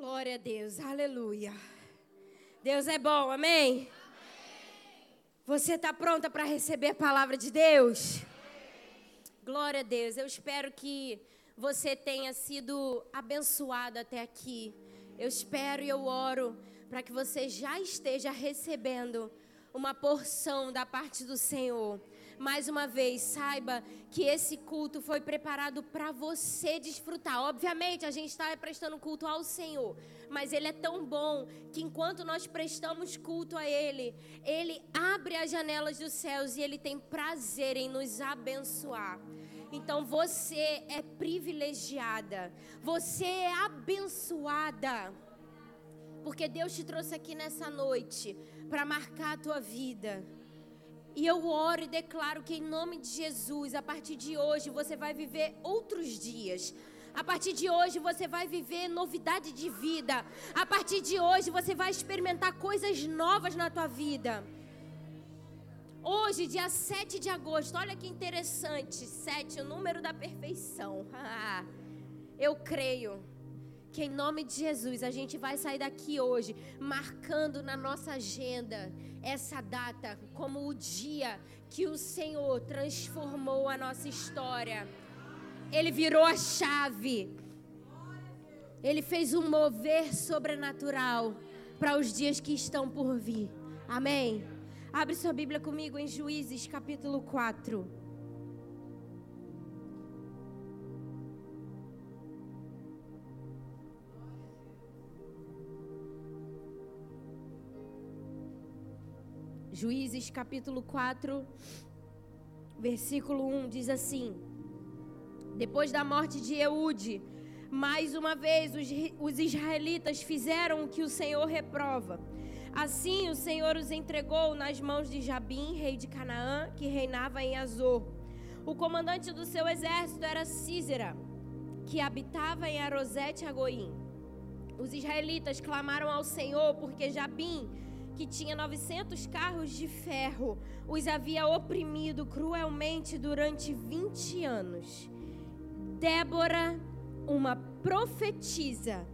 Glória a Deus, aleluia. Deus é bom, amém? amém. Você está pronta para receber a palavra de Deus? Amém. Glória a Deus. Eu espero que você tenha sido abençoado até aqui. Eu espero e eu oro para que você já esteja recebendo uma porção da parte do Senhor mais uma vez, saiba que esse culto foi preparado para você desfrutar. Obviamente, a gente está prestando culto ao Senhor, mas Ele é tão bom que enquanto nós prestamos culto a Ele, Ele abre as janelas dos céus e Ele tem prazer em nos abençoar. Então você é privilegiada, você é abençoada, porque Deus te trouxe aqui nessa noite para marcar a tua vida. E eu oro e declaro que em nome de Jesus, a partir de hoje você vai viver outros dias. A partir de hoje você vai viver novidade de vida. A partir de hoje você vai experimentar coisas novas na tua vida. Hoje, dia 7 de agosto, olha que interessante. 7, o número da perfeição. eu creio que em nome de Jesus a gente vai sair daqui hoje marcando na nossa agenda essa data como o dia que o Senhor transformou a nossa história. Ele virou a chave. Ele fez um mover sobrenatural para os dias que estão por vir. Amém. Abre sua Bíblia comigo em Juízes capítulo 4. Juízes capítulo 4, versículo 1 diz assim: Depois da morte de Eude, mais uma vez os, os israelitas fizeram o que o Senhor reprova. Assim o Senhor os entregou nas mãos de Jabim, rei de Canaã, que reinava em Azor. O comandante do seu exército era Císera, que habitava em Arosete Agoim. Os israelitas clamaram ao Senhor porque Jabim que tinha 900 carros de ferro, os havia oprimido cruelmente durante 20 anos. Débora, uma profetisa,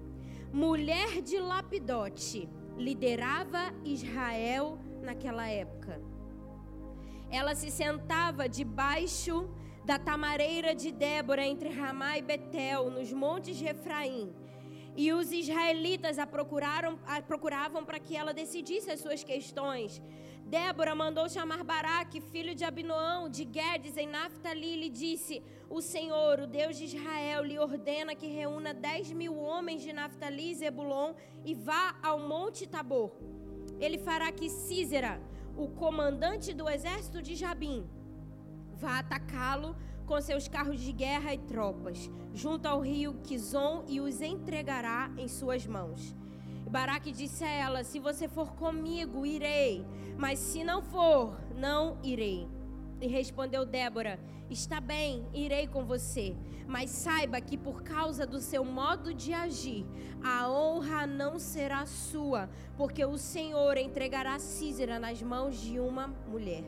mulher de Lapidote, liderava Israel naquela época. Ela se sentava debaixo da tamareira de Débora entre Ramá e Betel, nos montes de Efraim e os israelitas a, procuraram, a procuravam para que ela decidisse as suas questões. Débora mandou chamar Baraque, filho de Abinoão, de Guedes, em Naftali, e lhe disse: O Senhor, o Deus de Israel, lhe ordena que reúna dez mil homens de Naftali e Zebulon e vá ao Monte Tabor. Ele fará que Císera, o comandante do exército de Jabim, vá atacá-lo com seus carros de guerra e tropas, junto ao rio Kizom e os entregará em suas mãos. Baraque disse a ela: Se você for comigo, irei, mas se não for, não irei. E respondeu Débora: Está bem, irei com você, mas saiba que por causa do seu modo de agir, a honra não será sua, porque o Senhor entregará Císera nas mãos de uma mulher.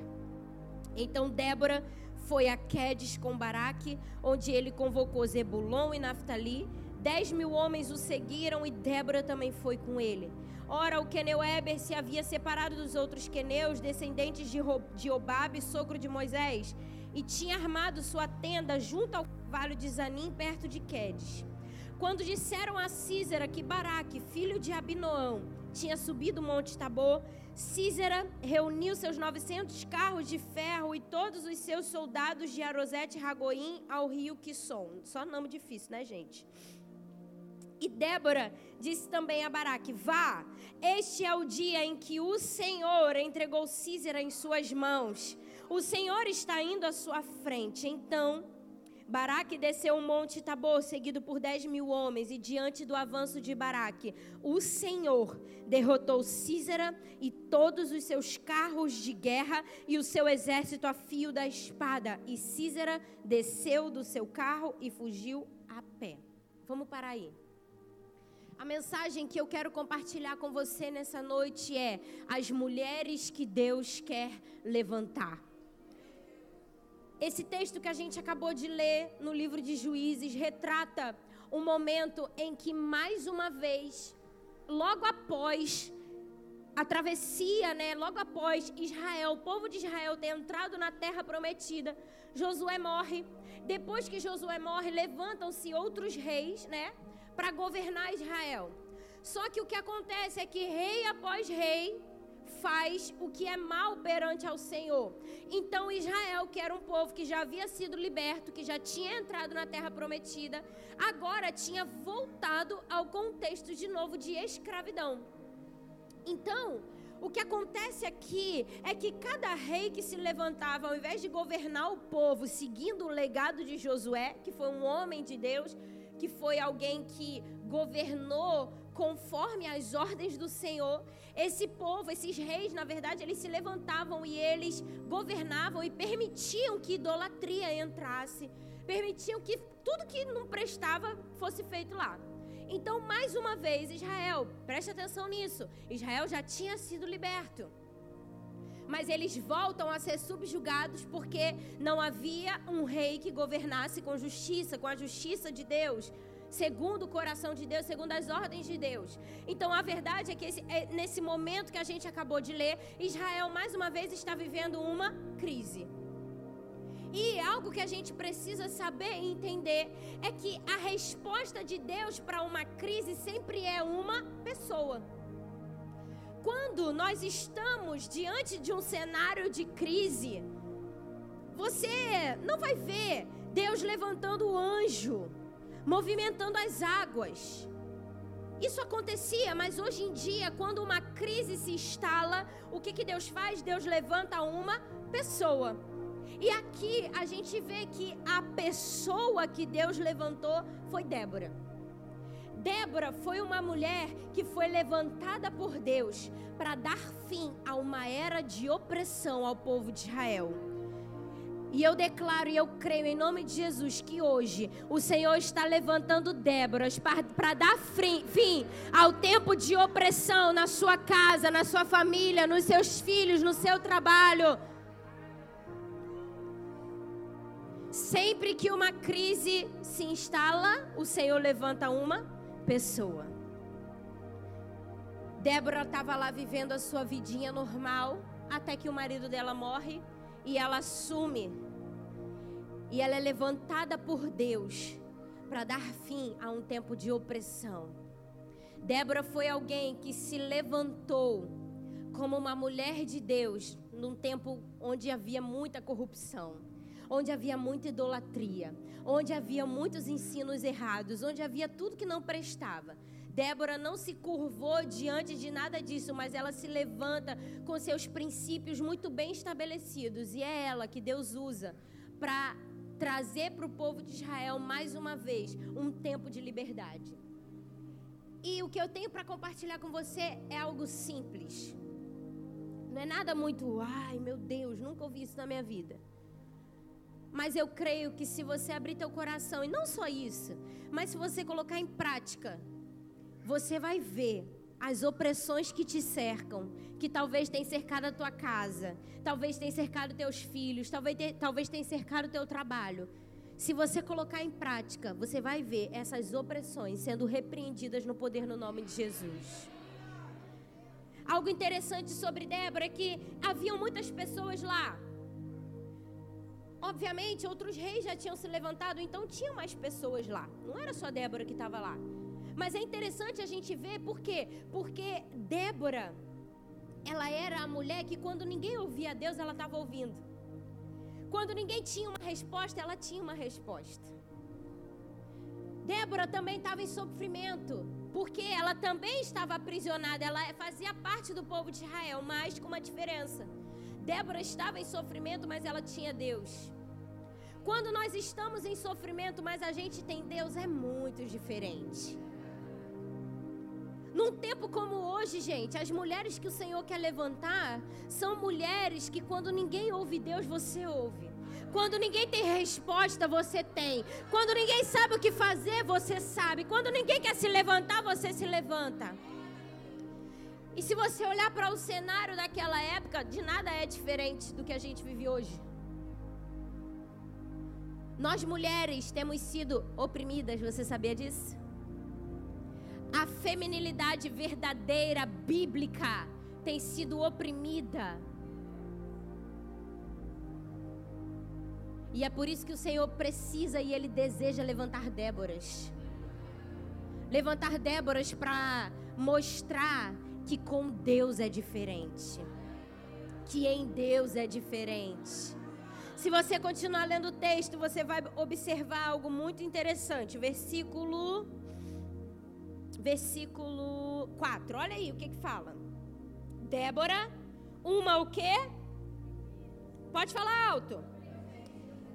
Então Débora foi a Quedes com Baraque, onde ele convocou Zebulon e Naftali. Dez mil homens o seguiram e Débora também foi com ele. Ora, o queneu Eber se havia separado dos outros queneus, descendentes de Obabe, sogro de Moisés, e tinha armado sua tenda junto ao vale de Zanim, perto de Quedes. Quando disseram a Císera que Baraque, filho de Abinoão, tinha subido o monte Tabor, Císera reuniu seus 900 carros de ferro e todos os seus soldados de Arosete Ragoim ao rio Quisson. Só nome difícil, né, gente? E Débora disse também a Baraque: Vá, este é o dia em que o Senhor entregou Císera em suas mãos. O Senhor está indo à sua frente. Então Baraque desceu o monte Tabor, seguido por dez mil homens, e diante do avanço de Baraque, o Senhor derrotou Císera e todos os seus carros de guerra e o seu exército a fio da espada. E Císera desceu do seu carro e fugiu a pé. Vamos parar aí. A mensagem que eu quero compartilhar com você nessa noite é: as mulheres que Deus quer levantar. Esse texto que a gente acabou de ler no livro de Juízes retrata um momento em que mais uma vez, logo após a travessia, né, logo após Israel, o povo de Israel ter entrado na terra prometida, Josué morre. Depois que Josué morre, levantam-se outros reis, né, para governar Israel. Só que o que acontece é que rei após rei faz o que é mal perante ao Senhor. Então Israel, que era um povo que já havia sido liberto, que já tinha entrado na terra prometida, agora tinha voltado ao contexto de novo de escravidão. Então, o que acontece aqui é que cada rei que se levantava, ao invés de governar o povo seguindo o legado de Josué, que foi um homem de Deus, que foi alguém que governou conforme as ordens do Senhor, esse povo, esses reis, na verdade, eles se levantavam e eles governavam e permitiam que idolatria entrasse, permitiam que tudo que não prestava fosse feito lá. Então, mais uma vez, Israel, preste atenção nisso. Israel já tinha sido liberto. Mas eles voltam a ser subjugados porque não havia um rei que governasse com justiça, com a justiça de Deus, segundo o coração de Deus, segundo as ordens de Deus. Então a verdade é que esse, é, nesse momento que a gente acabou de ler, Israel mais uma vez está vivendo uma crise. E algo que a gente precisa saber e entender é que a resposta de Deus para uma crise sempre é uma pessoa. Quando nós estamos diante de um cenário de crise, você não vai ver Deus levantando o anjo, movimentando as águas. Isso acontecia, mas hoje em dia, quando uma crise se instala, o que, que Deus faz? Deus levanta uma pessoa. E aqui a gente vê que a pessoa que Deus levantou foi Débora. Débora foi uma mulher que foi levantada por Deus para dar fim a uma era de opressão ao povo de Israel. E eu declaro e eu creio em nome de Jesus que hoje o Senhor está levantando Déboras para dar fim ao tempo de opressão na sua casa, na sua família, nos seus filhos, no seu trabalho Sempre que uma crise se instala, o Senhor levanta uma pessoa. Débora estava lá vivendo a sua vidinha normal, até que o marido dela morre e ela assume. E ela é levantada por Deus para dar fim a um tempo de opressão. Débora foi alguém que se levantou como uma mulher de Deus num tempo onde havia muita corrupção onde havia muita idolatria, onde havia muitos ensinos errados, onde havia tudo que não prestava. Débora não se curvou diante de nada disso, mas ela se levanta com seus princípios muito bem estabelecidos, e é ela que Deus usa para trazer para o povo de Israel mais uma vez um tempo de liberdade. E o que eu tenho para compartilhar com você é algo simples. Não é nada muito, ai meu Deus, nunca ouvi isso na minha vida. Mas eu creio que se você abrir teu coração, e não só isso, mas se você colocar em prática, você vai ver as opressões que te cercam, que talvez tenham cercado a tua casa, talvez tenham cercado teus filhos, talvez, talvez tenham cercado o teu trabalho. Se você colocar em prática, você vai ver essas opressões sendo repreendidas no poder no nome de Jesus. Algo interessante sobre Débora é que haviam muitas pessoas lá Obviamente, outros reis já tinham se levantado, então tinha mais pessoas lá. Não era só Débora que estava lá. Mas é interessante a gente ver por quê? Porque Débora, ela era a mulher que quando ninguém ouvia Deus, ela estava ouvindo. Quando ninguém tinha uma resposta, ela tinha uma resposta. Débora também estava em sofrimento, porque ela também estava aprisionada, ela fazia parte do povo de Israel, mas com uma diferença. Débora estava em sofrimento, mas ela tinha Deus. Quando nós estamos em sofrimento, mas a gente tem Deus, é muito diferente. Num tempo como hoje, gente, as mulheres que o Senhor quer levantar são mulheres que quando ninguém ouve Deus, você ouve. Quando ninguém tem resposta, você tem. Quando ninguém sabe o que fazer, você sabe. Quando ninguém quer se levantar, você se levanta. E se você olhar para o cenário daquela época, de nada é diferente do que a gente vive hoje. Nós mulheres temos sido oprimidas, você sabia disso? A feminilidade verdadeira, bíblica, tem sido oprimida. E é por isso que o Senhor precisa e Ele deseja levantar Déboras. Levantar Déboras para mostrar que com Deus é diferente. Que em Deus é diferente. Se você continuar lendo o texto, você vai observar algo muito interessante. Versículo versículo 4. Olha aí o que que fala. Débora, uma o quê? Pode falar alto.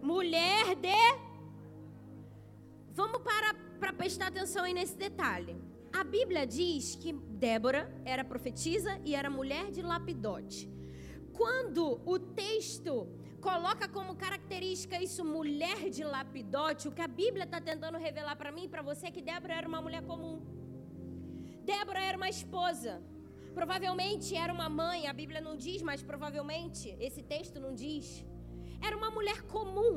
Mulher de Vamos para para prestar atenção aí nesse detalhe. A Bíblia diz que Débora era profetisa e era mulher de lapidote. Quando o texto coloca como característica isso mulher de lapidote, o que a Bíblia está tentando revelar para mim e para você é que Débora era uma mulher comum. Débora era uma esposa. Provavelmente era uma mãe, a Bíblia não diz, mas provavelmente esse texto não diz. Era uma mulher comum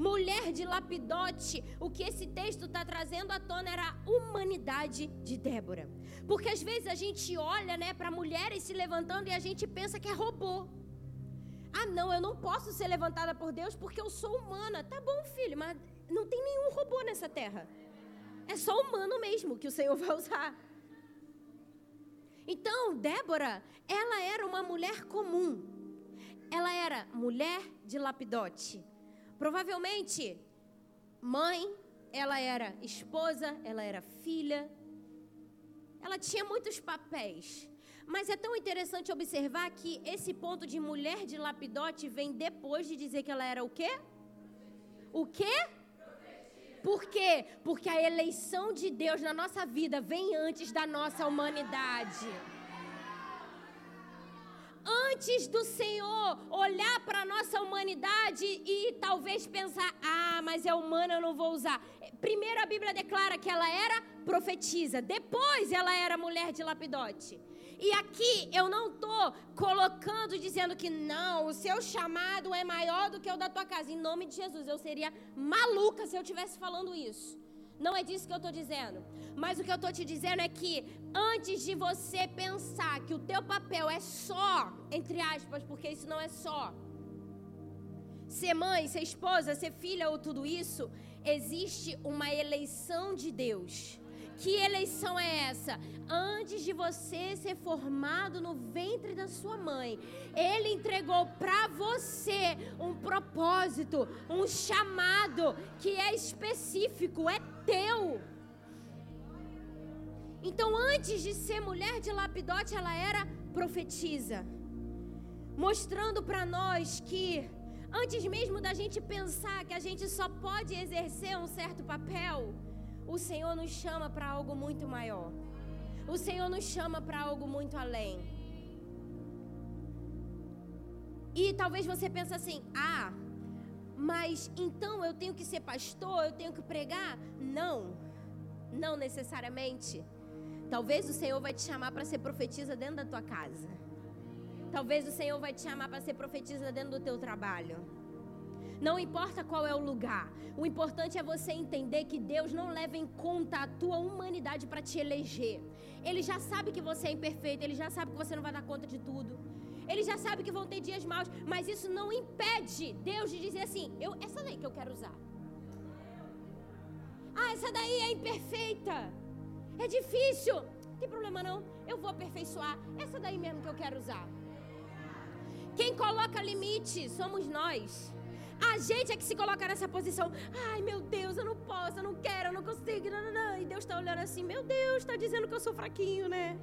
mulher de lapidote, o que esse texto está trazendo à tona era a humanidade de Débora. Porque às vezes a gente olha né, para mulheres se levantando e a gente pensa que é robô. Ah, não, eu não posso ser levantada por Deus porque eu sou humana. Tá bom, filho, mas não tem nenhum robô nessa terra. É só humano mesmo que o Senhor vai usar. Então, Débora, ela era uma mulher comum. Ela era mulher de lapidote. Provavelmente, mãe, ela era esposa, ela era filha. Ela tinha muitos papéis. Mas é tão interessante observar que esse ponto de mulher de lapidote vem depois de dizer que ela era o quê? O quê? Por quê? Porque a eleição de Deus na nossa vida vem antes da nossa humanidade antes do Senhor olhar para a nossa humanidade e talvez pensar: ah, mas é humana, eu não vou usar. Primeiro a Bíblia declara que ela era profetisa, depois ela era mulher de lapidote. E aqui eu não estou colocando, dizendo que não, o seu chamado é maior do que o da tua casa. Em nome de Jesus, eu seria maluca se eu estivesse falando isso. Não é disso que eu estou dizendo. Mas o que eu estou te dizendo é que antes de você pensar que o teu papel é só, entre aspas, porque isso não é só, ser mãe, ser esposa, ser filha ou tudo isso, existe uma eleição de Deus. Que eleição é essa? Antes de você ser formado no ventre da sua mãe, Ele entregou para você um propósito, um chamado que é específico, é teu. Então, antes de ser mulher de lapidote, ela era profetisa, mostrando para nós que antes mesmo da gente pensar que a gente só pode exercer um certo papel, o Senhor nos chama para algo muito maior. O Senhor nos chama para algo muito além. E talvez você pense assim: "Ah, mas então eu tenho que ser pastor, eu tenho que pregar? Não, não necessariamente. Talvez o Senhor vai te chamar para ser profetisa dentro da tua casa. Talvez o Senhor vai te chamar para ser profetisa dentro do teu trabalho. Não importa qual é o lugar. O importante é você entender que Deus não leva em conta a tua humanidade para te eleger. Ele já sabe que você é imperfeito, ele já sabe que você não vai dar conta de tudo. Ele já sabe que vão ter dias maus, mas isso não impede Deus de dizer assim: eu, essa daí que eu quero usar. Ah, essa daí é imperfeita. É difícil. Não tem problema não. Eu vou aperfeiçoar. Essa daí mesmo que eu quero usar. Quem coloca limite somos nós. A gente é que se coloca nessa posição. Ai, meu Deus, eu não posso, eu não quero, eu não consigo. Não, não, não. E Deus está olhando assim: Meu Deus, está dizendo que eu sou fraquinho, né?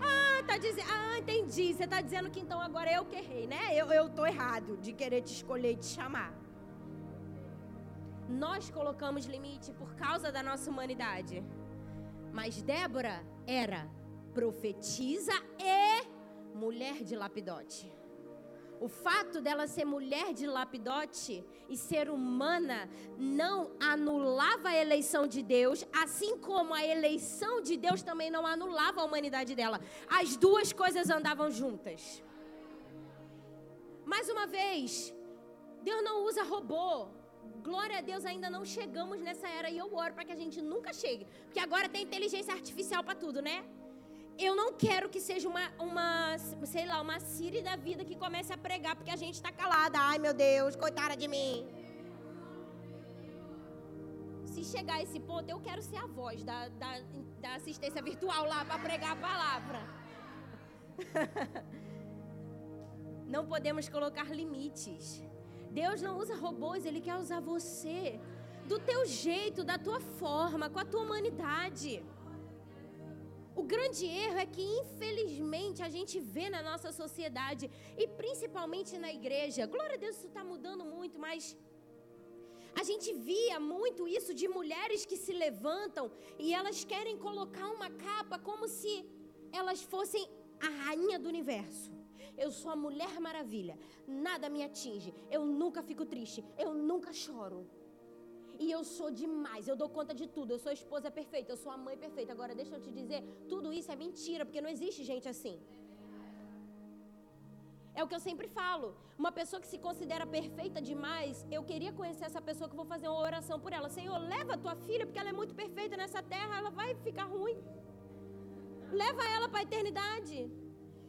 Ah, tá dizendo. Ah, entendi. Você está dizendo que então agora eu que errei, né? Eu, eu tô errado de querer te escolher e te chamar. Nós colocamos limite por causa da nossa humanidade. Mas Débora era profetisa e mulher de lapidote. O fato dela ser mulher de lapidote e ser humana não anulava a eleição de Deus, assim como a eleição de Deus também não anulava a humanidade dela. As duas coisas andavam juntas. Mais uma vez, Deus não usa robô. Glória a Deus, ainda não chegamos nessa era e eu oro para que a gente nunca chegue. Porque agora tem inteligência artificial para tudo, né? Eu não quero que seja uma, uma, sei lá, uma Siri da vida que comece a pregar porque a gente está calada. Ai, meu Deus, coitada de mim. Se chegar a esse ponto, eu quero ser a voz da, da, da assistência virtual lá para pregar a palavra. não podemos colocar limites. Deus não usa robôs, Ele quer usar você do teu jeito, da tua forma, com a tua humanidade. O grande erro é que, infelizmente, a gente vê na nossa sociedade, e principalmente na igreja, glória a Deus, isso está mudando muito, mas a gente via muito isso de mulheres que se levantam e elas querem colocar uma capa como se elas fossem a rainha do universo. Eu sou a mulher maravilha. Nada me atinge. Eu nunca fico triste. Eu nunca choro. E eu sou demais. Eu dou conta de tudo. Eu sou a esposa perfeita. Eu sou a mãe perfeita. Agora, deixa eu te dizer: tudo isso é mentira, porque não existe gente assim. É o que eu sempre falo. Uma pessoa que se considera perfeita demais, eu queria conhecer essa pessoa que vou fazer uma oração por ela. Senhor, leva a tua filha, porque ela é muito perfeita nessa terra, ela vai ficar ruim. Leva ela para a eternidade.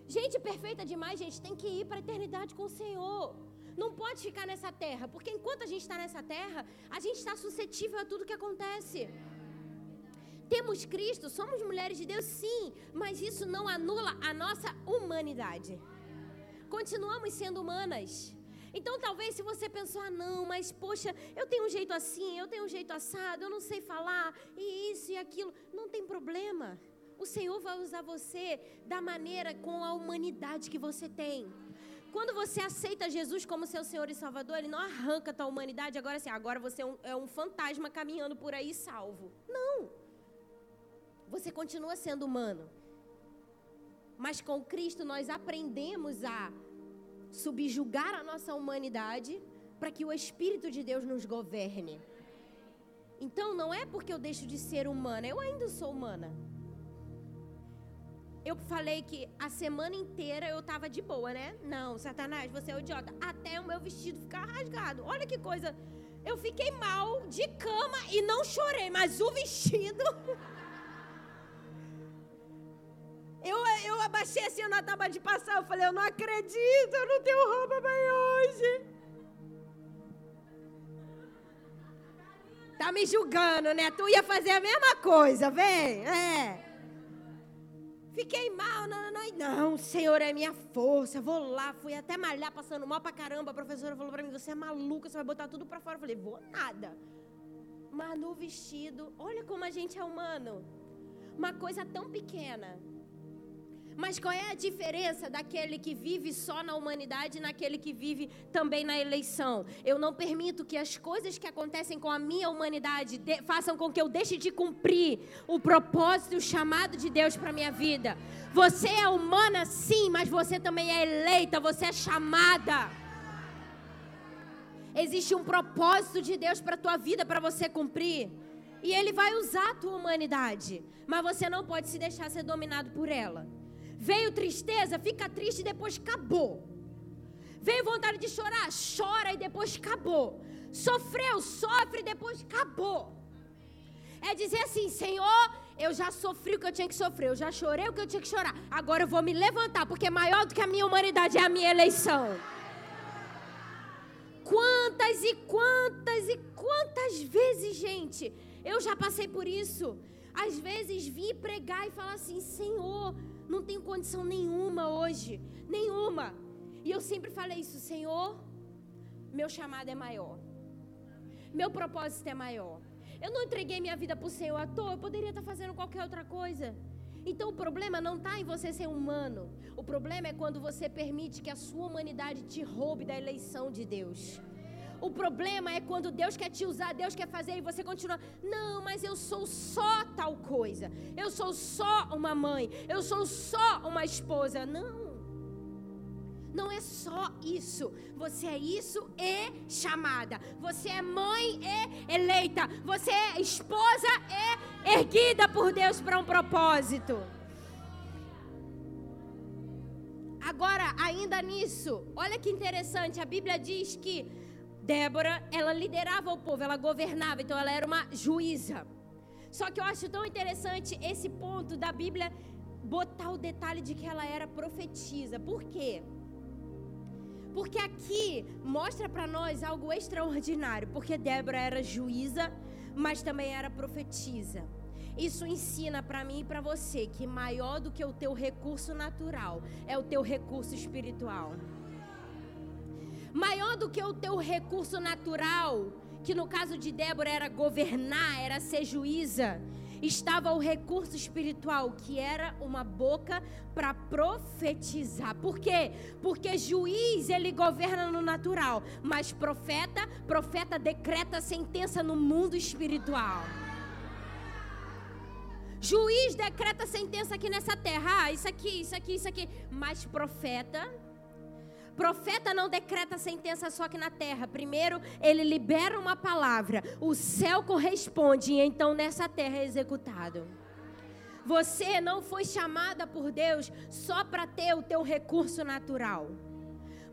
Gente perfeita demais, gente, tem que ir para a eternidade com o Senhor. Não pode ficar nessa terra, porque enquanto a gente está nessa terra, a gente está suscetível a tudo que acontece. Temos Cristo, somos mulheres de Deus, sim, mas isso não anula a nossa humanidade. Continuamos sendo humanas. Então, talvez se você pensou, ah, não, mas poxa, eu tenho um jeito assim, eu tenho um jeito assado, eu não sei falar, e isso e aquilo, não tem problema. O Senhor vai usar você da maneira com a humanidade que você tem. Quando você aceita Jesus como seu Senhor e Salvador, Ele não arranca a tua humanidade, agora assim, agora você é um, é um fantasma caminhando por aí salvo. Não. Você continua sendo humano. Mas com Cristo nós aprendemos a subjugar a nossa humanidade para que o Espírito de Deus nos governe. Então não é porque eu deixo de ser humana, eu ainda sou humana eu falei que a semana inteira eu tava de boa, né? Não, Satanás, você é um idiota. Até o meu vestido ficar rasgado. Olha que coisa. Eu fiquei mal de cama e não chorei, mas o vestido. Eu, eu abaixei assim na tábua de passar. Eu falei, eu não acredito, eu não tenho roupa para hoje. Tá me julgando, né? Tu ia fazer a mesma coisa, vem. É. Fiquei mal, não, não, não, não, Senhor é minha força, vou lá, fui até malhar, passando mal pra caramba. A professora falou pra mim, você é maluca, você vai botar tudo pra fora. Eu falei, vou nada. Mas no vestido, olha como a gente é humano. Uma coisa tão pequena mas qual é a diferença daquele que vive só na humanidade e naquele que vive também na eleição? Eu não permito que as coisas que acontecem com a minha humanidade de, façam com que eu deixe de cumprir o propósito e o chamado de Deus para minha vida. Você é humana, sim, mas você também é eleita, você é chamada. Existe um propósito de Deus para tua vida para você cumprir. E Ele vai usar a tua humanidade. Mas você não pode se deixar ser dominado por ela. Veio tristeza, fica triste e depois acabou. Veio vontade de chorar, chora e depois acabou. Sofreu, sofre e depois acabou. É dizer assim: Senhor, eu já sofri o que eu tinha que sofrer, eu já chorei o que eu tinha que chorar. Agora eu vou me levantar, porque maior do que a minha humanidade é a minha eleição. Quantas e quantas e quantas vezes, gente, eu já passei por isso. Às vezes vim pregar e falar assim: Senhor, não tenho condição nenhuma hoje, nenhuma. E eu sempre falei isso, Senhor, meu chamado é maior. Meu propósito é maior. Eu não entreguei minha vida para o Senhor à toa, eu poderia estar fazendo qualquer outra coisa. Então o problema não está em você ser humano. O problema é quando você permite que a sua humanidade te roube da eleição de Deus. O problema é quando Deus quer te usar, Deus quer fazer e você continua. Não, mas eu sou só tal coisa. Eu sou só uma mãe. Eu sou só uma esposa. Não. Não é só isso. Você é isso e chamada. Você é mãe e eleita. Você é esposa e erguida por Deus para um propósito. Agora, ainda nisso, olha que interessante, a Bíblia diz que Débora, ela liderava o povo, ela governava, então ela era uma juíza. Só que eu acho tão interessante esse ponto da Bíblia botar o detalhe de que ela era profetisa. Por quê? Porque aqui mostra para nós algo extraordinário, porque Débora era juíza, mas também era profetisa. Isso ensina para mim e para você que maior do que o teu recurso natural é o teu recurso espiritual. Maior do que o teu recurso natural, que no caso de Débora era governar, era ser juíza, estava o recurso espiritual, que era uma boca para profetizar. Por quê? Porque juiz ele governa no natural, mas profeta, profeta decreta sentença no mundo espiritual. Juiz decreta sentença aqui nessa terra. Ah, isso aqui, isso aqui, isso aqui. Mas profeta. Profeta não decreta sentença só aqui na terra. Primeiro, ele libera uma palavra. O céu corresponde e então nessa terra é executado. Você não foi chamada por Deus só para ter o teu recurso natural.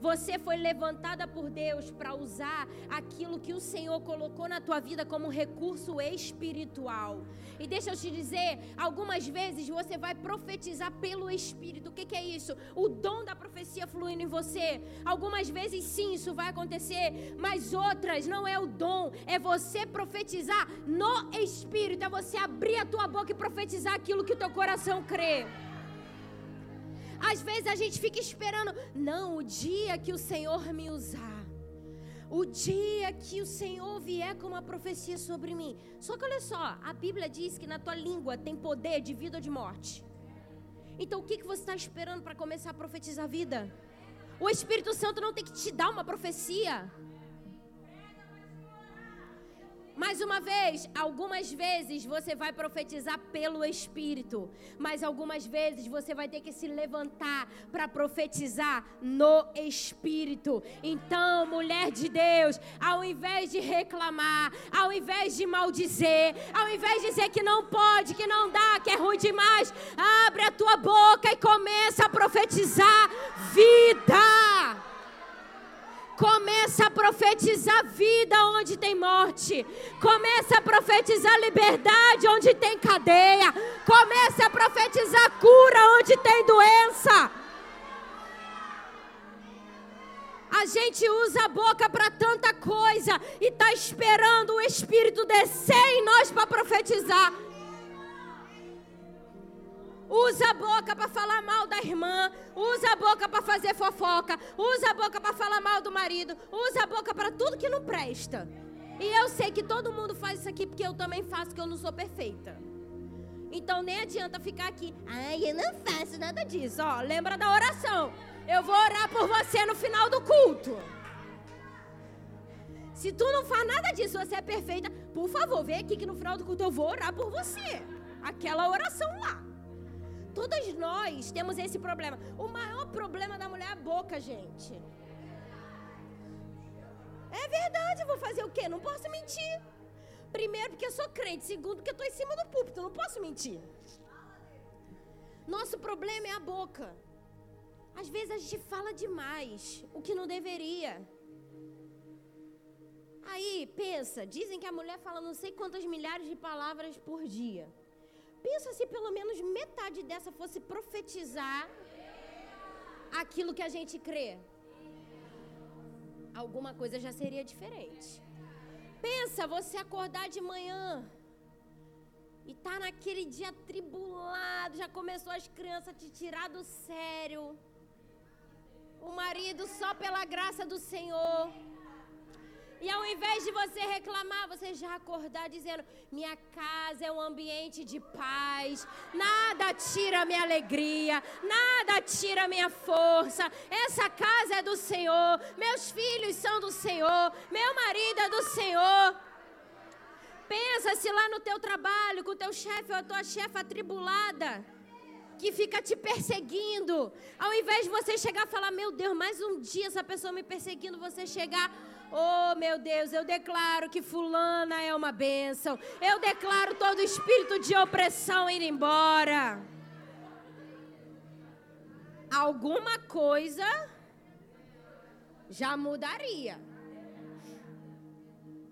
Você foi levantada por Deus para usar aquilo que o Senhor colocou na tua vida como recurso espiritual. E deixa eu te dizer, algumas vezes você vai profetizar pelo Espírito. O que, que é isso? O dom da profecia fluindo em você. Algumas vezes sim, isso vai acontecer, mas outras não é o dom, é você profetizar no Espírito, é você abrir a tua boca e profetizar aquilo que o teu coração crê. Às vezes a gente fica esperando, não, o dia que o Senhor me usar. O dia que o Senhor vier com uma profecia sobre mim. Só que olha só, a Bíblia diz que na tua língua tem poder de vida ou de morte. Então o que, que você está esperando para começar a profetizar a vida? O Espírito Santo não tem que te dar uma profecia. Mais uma vez, algumas vezes você vai profetizar pelo Espírito, mas algumas vezes você vai ter que se levantar para profetizar no Espírito. Então, mulher de Deus, ao invés de reclamar, ao invés de maldizer, ao invés de dizer que não pode, que não dá, que é ruim demais, abre a tua boca e começa a profetizar vida. Começa a profetizar vida onde tem morte. Começa a profetizar liberdade onde tem cadeia. Começa a profetizar cura onde tem doença. A gente usa a boca para tanta coisa e está esperando o Espírito descer em nós para profetizar. Usa a boca para falar mal da irmã. Usa a boca para fazer fofoca. Usa a boca para falar mal do marido. Usa a boca para tudo que não presta. E eu sei que todo mundo faz isso aqui porque eu também faço, que eu não sou perfeita. Então nem adianta ficar aqui. Ai, eu não faço nada disso. Ó, lembra da oração. Eu vou orar por você no final do culto. Se tu não faz nada disso, você é perfeita, por favor, vem aqui que no final do culto eu vou orar por você. Aquela oração lá. Todas nós temos esse problema. O maior problema da mulher é a boca, gente. É verdade, vou fazer o quê? Não posso mentir. Primeiro, porque eu sou crente. Segundo, porque eu estou em cima do púlpito. Não posso mentir. Nosso problema é a boca. Às vezes a gente fala demais, o que não deveria. Aí, pensa, dizem que a mulher fala não sei quantas milhares de palavras por dia. Pensa se pelo menos metade dessa fosse profetizar aquilo que a gente crê. Alguma coisa já seria diferente. Pensa você acordar de manhã e tá naquele dia tribulado, já começou as crianças a te tirar do sério. O marido só pela graça do Senhor e ao invés de você reclamar, você já acordar dizendo: Minha casa é um ambiente de paz, nada tira minha alegria, nada tira minha força. Essa casa é do Senhor, meus filhos são do Senhor, meu marido é do Senhor. Pensa se lá no teu trabalho, com o teu chefe ou a tua chefe atribulada, que fica te perseguindo, ao invés de você chegar e falar: Meu Deus, mais um dia essa pessoa me perseguindo, você chegar Oh, meu Deus, eu declaro que fulana é uma bênção. Eu declaro todo espírito de opressão ir embora. Alguma coisa já mudaria.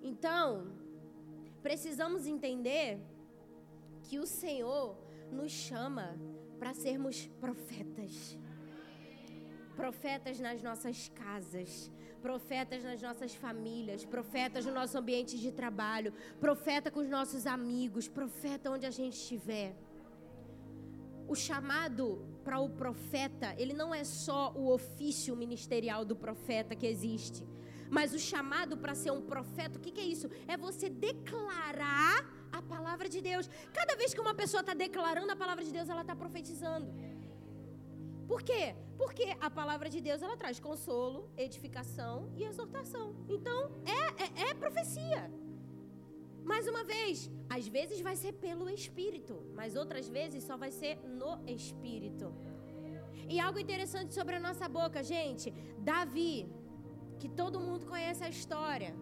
Então, precisamos entender que o Senhor nos chama para sermos profetas. Profetas nas nossas casas, profetas nas nossas famílias, profetas no nosso ambiente de trabalho, profeta com os nossos amigos, profeta onde a gente estiver. O chamado para o profeta, ele não é só o ofício ministerial do profeta que existe, mas o chamado para ser um profeta, o que, que é isso? É você declarar a palavra de Deus. Cada vez que uma pessoa está declarando a palavra de Deus, ela está profetizando. Por quê? Porque a palavra de Deus ela traz consolo, edificação e exortação. Então é, é, é profecia. Mais uma vez, às vezes vai ser pelo Espírito, mas outras vezes só vai ser no Espírito. E algo interessante sobre a nossa boca, gente. Davi, que todo mundo conhece a história.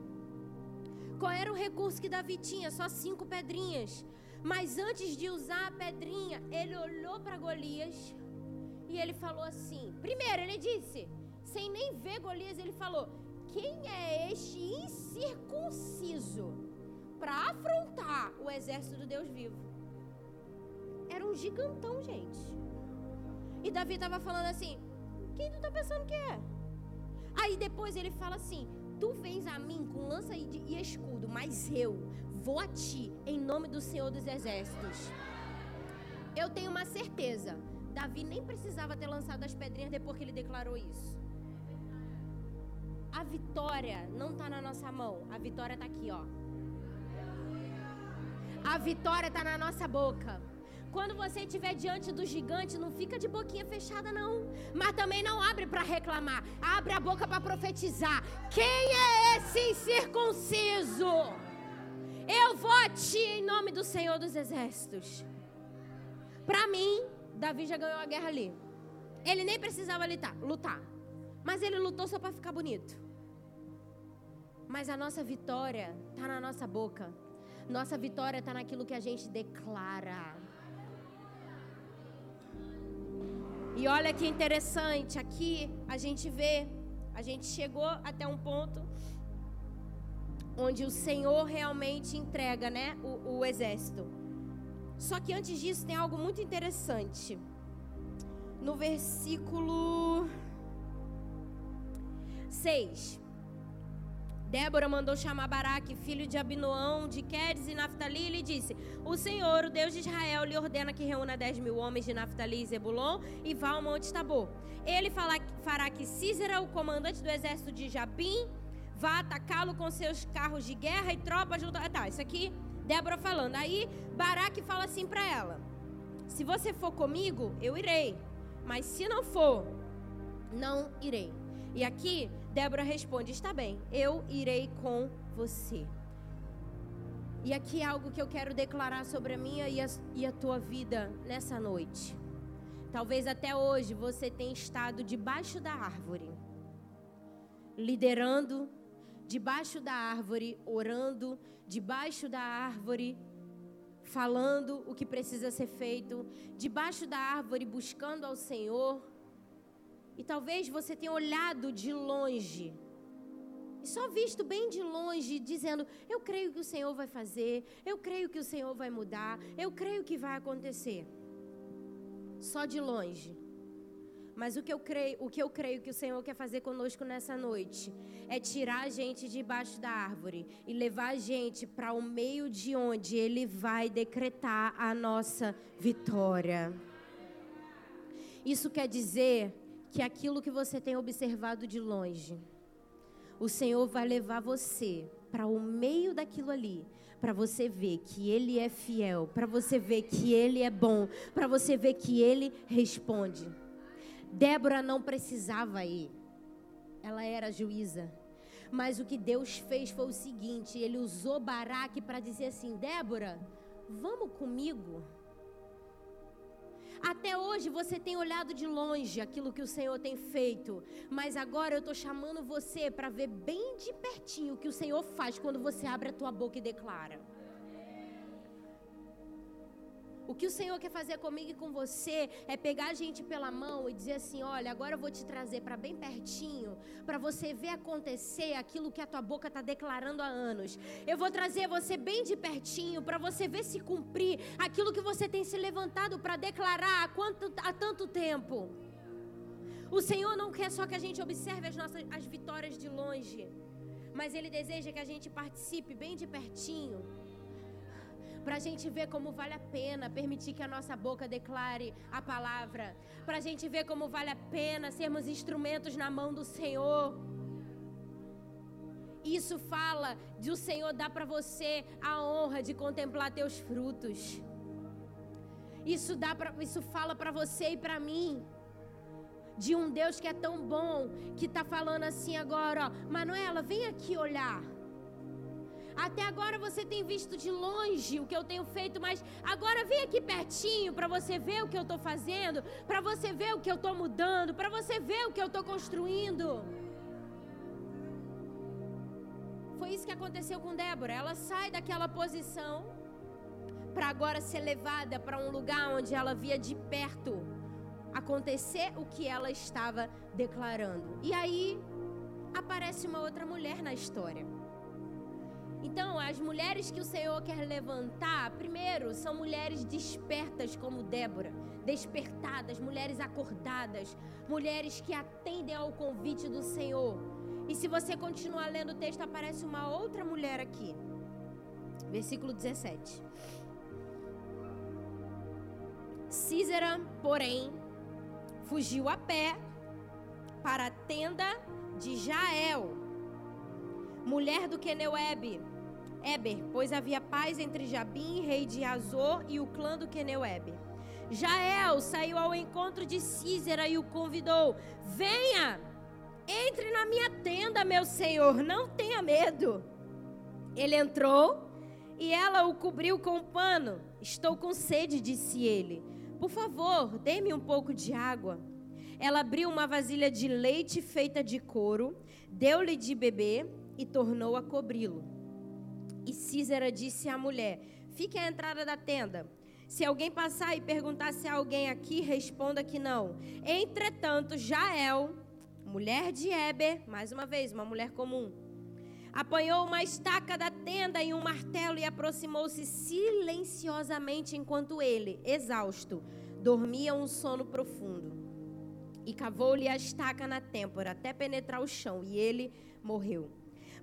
Qual era o recurso que Davi tinha? Só cinco pedrinhas. Mas antes de usar a pedrinha, ele olhou para Golias e ele falou assim: primeiro, ele disse, sem nem ver Golias, ele falou: Quem é este incircunciso? para afrontar o exército do Deus vivo. Era um gigantão, gente. E Davi estava falando assim: Quem tu tá pensando que é? Aí depois ele fala assim: Tu vens a mim com lança e escudo, mas eu vou a ti em nome do Senhor dos Exércitos. Eu tenho uma certeza. Davi nem precisava ter lançado as pedrinhas depois que ele declarou isso. A vitória não está na nossa mão, a vitória está aqui, ó. A vitória está na nossa boca. Quando você estiver diante do gigante, não fica de boquinha fechada, não. Mas também não abre para reclamar. Abre a boca para profetizar. Quem é esse incircunciso? Eu vou a ti em nome do Senhor dos Exércitos. Para mim, Davi já ganhou a guerra ali. Ele nem precisava lutar, lutar. Mas ele lutou só para ficar bonito. Mas a nossa vitória está na nossa boca. Nossa vitória está naquilo que a gente declara. E olha que interessante, aqui a gente vê, a gente chegou até um ponto onde o Senhor realmente entrega, né, o, o exército. Só que antes disso tem algo muito interessante. No versículo 6. Débora mandou chamar Baraque, filho de Abinoão, de Quedes e Naftali, e lhe disse: O Senhor, o Deus de Israel, lhe ordena que reúna dez mil homens de Naftali e Zebulon e vá ao Monte Tabor. Ele fará que Císera, o comandante do exército de Jabim, vá atacá-lo com seus carros de guerra e tropas junto. Ah, tá, isso aqui, Débora falando. Aí Baraque fala assim para ela: Se você for comigo, eu irei. Mas se não for, não irei. E aqui Débora responde: Está bem, eu irei com você. E aqui é algo que eu quero declarar sobre a minha e a, e a tua vida nessa noite. Talvez até hoje você tenha estado debaixo da árvore, liderando, debaixo da árvore, orando, debaixo da árvore, falando o que precisa ser feito, debaixo da árvore, buscando ao Senhor e talvez você tenha olhado de longe. E só visto bem de longe, dizendo: Eu creio que o Senhor vai fazer, eu creio que o Senhor vai mudar, eu creio que vai acontecer. Só de longe. Mas o que eu creio, o que eu creio que o Senhor quer fazer conosco nessa noite é tirar a gente debaixo da árvore e levar a gente para o meio de onde ele vai decretar a nossa vitória. Isso quer dizer que aquilo que você tem observado de longe, o Senhor vai levar você para o meio daquilo ali, para você ver que Ele é fiel, para você ver que Ele é bom, para você ver que Ele responde. Débora não precisava ir, ela era juíza. Mas o que Deus fez foi o seguinte: Ele usou Baraque para dizer assim: Débora, vamos comigo. Até hoje você tem olhado de longe aquilo que o Senhor tem feito, mas agora eu estou chamando você para ver bem de pertinho o que o Senhor faz quando você abre a tua boca e declara. O que o Senhor quer fazer comigo e com você é pegar a gente pela mão e dizer assim: olha, agora eu vou te trazer para bem pertinho, para você ver acontecer aquilo que a tua boca está declarando há anos. Eu vou trazer você bem de pertinho para você ver se cumprir aquilo que você tem se levantado para declarar há, quanto, há tanto tempo. O Senhor não quer só que a gente observe as nossas as vitórias de longe, mas Ele deseja que a gente participe bem de pertinho para a gente ver como vale a pena permitir que a nossa boca declare a palavra, para a gente ver como vale a pena sermos instrumentos na mão do Senhor. Isso fala de o Senhor dar para você a honra de contemplar teus frutos. Isso dá pra, isso fala para você e para mim de um Deus que é tão bom, que está falando assim agora, ó, Manuela, vem aqui olhar. Até agora você tem visto de longe o que eu tenho feito, mas agora vem aqui pertinho para você ver o que eu estou fazendo, para você ver o que eu estou mudando, para você ver o que eu estou construindo. Foi isso que aconteceu com Débora. Ela sai daquela posição para agora ser levada para um lugar onde ela via de perto acontecer o que ela estava declarando. E aí aparece uma outra mulher na história. Então, as mulheres que o Senhor quer levantar, primeiro, são mulheres despertas como Débora, despertadas, mulheres acordadas, mulheres que atendem ao convite do Senhor. E se você continuar lendo o texto, aparece uma outra mulher aqui. Versículo 17. Císera, porém, fugiu a pé para a tenda de Jael, mulher do Queneuebe, Eber, pois havia paz entre Jabim, rei de Azor, e o clã do Queneuebe. Jael saiu ao encontro de Císera e o convidou: Venha, entre na minha tenda, meu senhor, não tenha medo. Ele entrou e ela o cobriu com um pano. Estou com sede, disse ele. Por favor, dê-me um pouco de água. Ela abriu uma vasilha de leite feita de couro, deu-lhe de beber e tornou a cobri-lo. E Císera disse à mulher: Fique à entrada da tenda. Se alguém passar e perguntar se há alguém aqui, responda que não. Entretanto, Jael, mulher de Eber, mais uma vez, uma mulher comum, apanhou uma estaca da tenda e um martelo e aproximou-se silenciosamente enquanto ele, exausto, dormia um sono profundo. E cavou-lhe a estaca na têmpora até penetrar o chão, e ele morreu.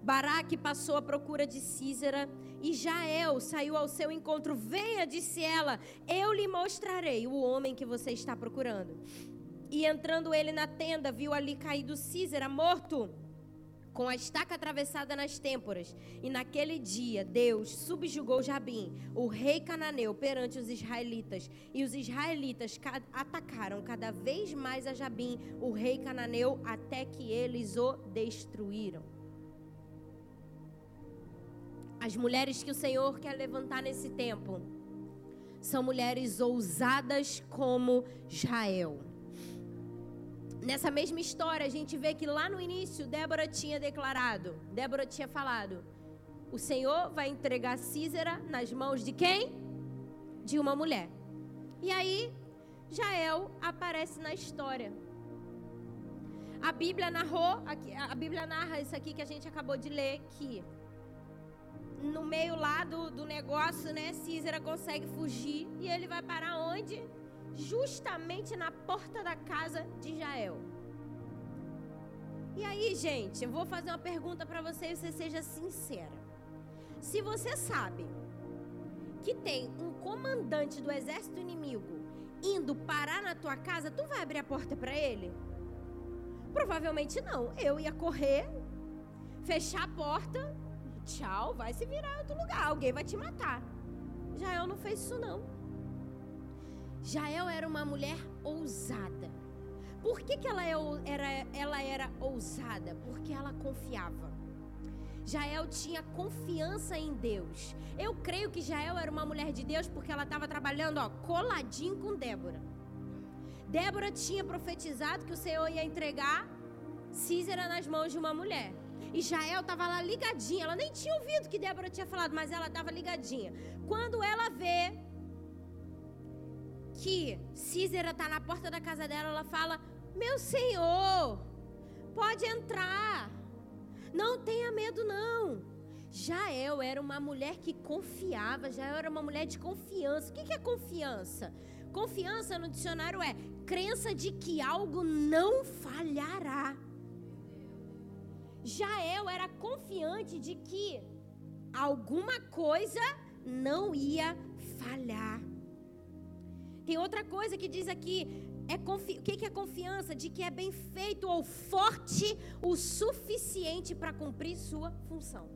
Baraque passou à procura de Císera e Jael saiu ao seu encontro. Venha, disse ela, eu lhe mostrarei o homem que você está procurando. E entrando ele na tenda, viu ali caído Císera, morto, com a estaca atravessada nas têmporas. E naquele dia, Deus subjugou Jabim, o rei cananeu, perante os israelitas. E os israelitas atacaram cada vez mais a Jabim, o rei cananeu, até que eles o destruíram. As mulheres que o Senhor quer levantar nesse tempo são mulheres ousadas como Jael. Nessa mesma história, a gente vê que lá no início, Débora tinha declarado, Débora tinha falado: o Senhor vai entregar Císera nas mãos de quem? De uma mulher. E aí, Jael aparece na história. A Bíblia narrou, a Bíblia narra isso aqui que a gente acabou de ler, que no meio lá do, do negócio, né? Císera consegue fugir e ele vai parar onde? Justamente na porta da casa de Jael. E aí, gente, eu vou fazer uma pergunta para você e você seja sincera. Se você sabe que tem um comandante do exército inimigo indo parar na tua casa, tu vai abrir a porta para ele? Provavelmente não. Eu ia correr, fechar a porta tchau, vai se virar em outro lugar, alguém vai te matar. Jael não fez isso não. Jael era uma mulher ousada. Por que, que ela, é era, ela era ousada? Porque ela confiava. Jael tinha confiança em Deus. Eu creio que Jael era uma mulher de Deus porque ela estava trabalhando ó, coladinho com Débora. Débora tinha profetizado que o Senhor ia entregar Císera nas mãos de uma mulher. E Jael estava lá ligadinha. Ela nem tinha ouvido o que Débora tinha falado, mas ela estava ligadinha. Quando ela vê que Císera está na porta da casa dela, ela fala: Meu senhor, pode entrar. Não tenha medo, não. Jael era uma mulher que confiava, Jael era uma mulher de confiança. O que é confiança? Confiança no dicionário é crença de que algo não falhará. Jael era confiante de que alguma coisa não ia falhar. Tem outra coisa que diz aqui, é confi... o que é confiança? De que é bem feito ou forte o suficiente para cumprir sua função.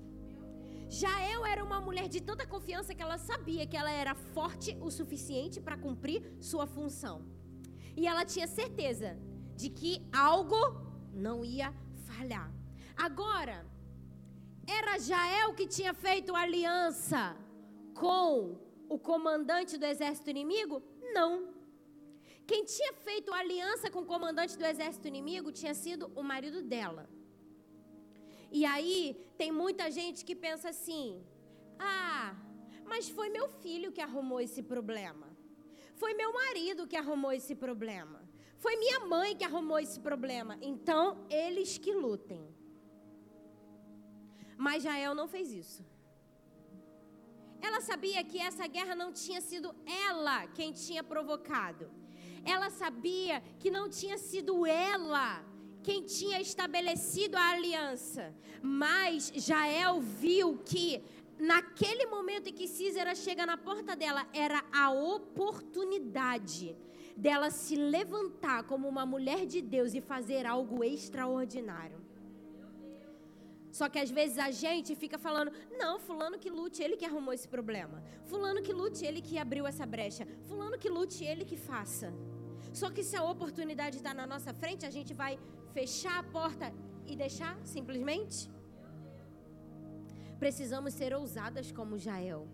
Jael era uma mulher de tanta confiança que ela sabia que ela era forte o suficiente para cumprir sua função. E ela tinha certeza de que algo não ia falhar. Agora, era Jael que tinha feito aliança com o comandante do exército inimigo? Não. Quem tinha feito aliança com o comandante do exército inimigo tinha sido o marido dela. E aí, tem muita gente que pensa assim: ah, mas foi meu filho que arrumou esse problema. Foi meu marido que arrumou esse problema. Foi minha mãe que arrumou esse problema. Então, eles que lutem. Mas Jael não fez isso. Ela sabia que essa guerra não tinha sido ela quem tinha provocado. Ela sabia que não tinha sido ela quem tinha estabelecido a aliança. Mas Jael viu que naquele momento em que Císera chega na porta dela, era a oportunidade dela se levantar como uma mulher de Deus e fazer algo extraordinário. Só que às vezes a gente fica falando: não, Fulano que lute, ele que arrumou esse problema. Fulano que lute, ele que abriu essa brecha. Fulano que lute, ele que faça. Só que se a oportunidade está na nossa frente, a gente vai fechar a porta e deixar simplesmente? Precisamos ser ousadas como Jael.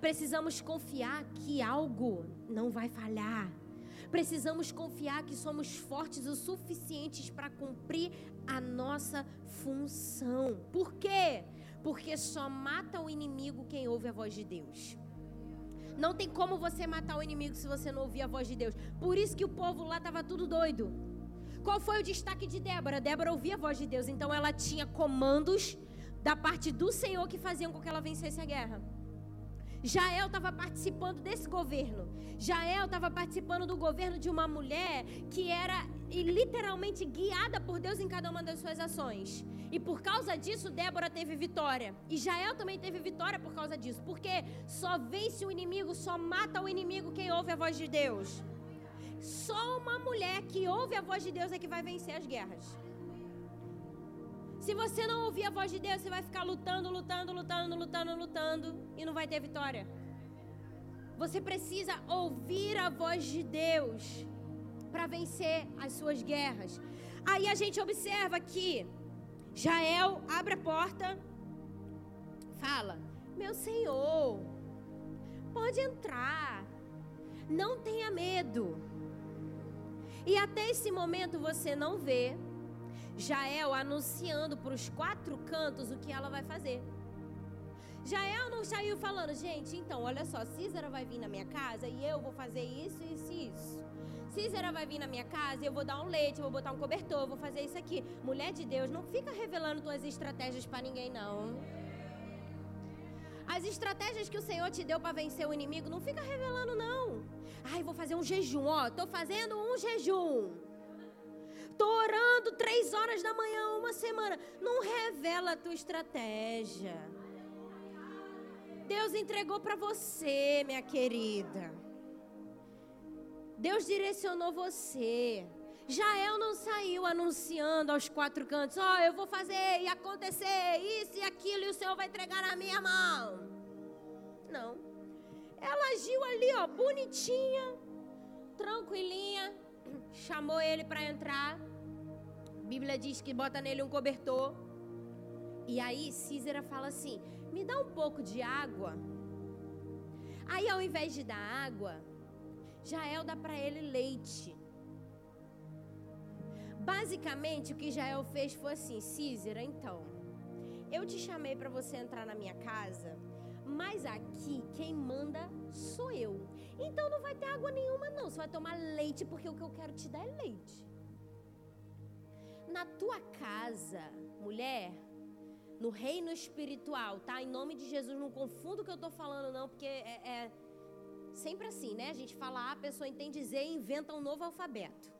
Precisamos confiar que algo não vai falhar. Precisamos confiar que somos fortes o suficientes para cumprir a nossa função. Por quê? Porque só mata o inimigo quem ouve a voz de Deus. Não tem como você matar o inimigo se você não ouvir a voz de Deus. Por isso que o povo lá estava tudo doido. Qual foi o destaque de Débora? Débora ouvia a voz de Deus, então ela tinha comandos da parte do Senhor que faziam com que ela vencesse a guerra. Jael estava participando desse governo. Jael estava participando do governo de uma mulher que era literalmente guiada por Deus em cada uma das suas ações. E por causa disso, Débora teve vitória. E Jael também teve vitória por causa disso. Porque só vence o inimigo, só mata o inimigo quem ouve a voz de Deus. Só uma mulher que ouve a voz de Deus é que vai vencer as guerras. Se você não ouvir a voz de Deus, você vai ficar lutando, lutando, lutando, lutando, lutando e não vai ter vitória. Você precisa ouvir a voz de Deus para vencer as suas guerras. Aí a gente observa que Jael abre a porta, fala: Meu senhor, pode entrar, não tenha medo. E até esse momento você não vê Jael anunciando para os quatro cantos o que ela vai fazer. Jael não saiu falando, gente, então, olha só, Císara vai vir na minha casa e eu vou fazer isso, isso e isso. Císara vai vir na minha casa e eu vou dar um leite, vou botar um cobertor, vou fazer isso aqui. Mulher de Deus, não fica revelando tuas estratégias para ninguém, não. As estratégias que o Senhor te deu para vencer o inimigo, não fica revelando, não. Ai, vou fazer um jejum, ó, tô fazendo um jejum. Estou orando três horas da manhã uma semana. Não revela a tua estratégia. Deus entregou para você, minha querida. Deus direcionou você. Jael não saiu anunciando aos quatro cantos: Ó, oh, eu vou fazer e acontecer isso e aquilo e o Senhor vai entregar na minha mão. Não. Ela agiu ali, ó, bonitinha, tranquilinha chamou ele para entrar. Bíblia diz que bota nele um cobertor. E aí Císera fala assim: me dá um pouco de água. Aí ao invés de dar água, Jael dá para ele leite. Basicamente o que Jael fez foi assim: Císera, então, eu te chamei para você entrar na minha casa, mas aqui quem manda sou eu. Então não vai ter água nenhuma, não. Você vai tomar leite, porque o que eu quero te dar é leite. Na tua casa, mulher, no reino espiritual, tá? Em nome de Jesus, não confunda o que eu estou falando, não, porque é, é, sempre assim, né? A gente fala A, a pessoa entende Z e inventa um novo alfabeto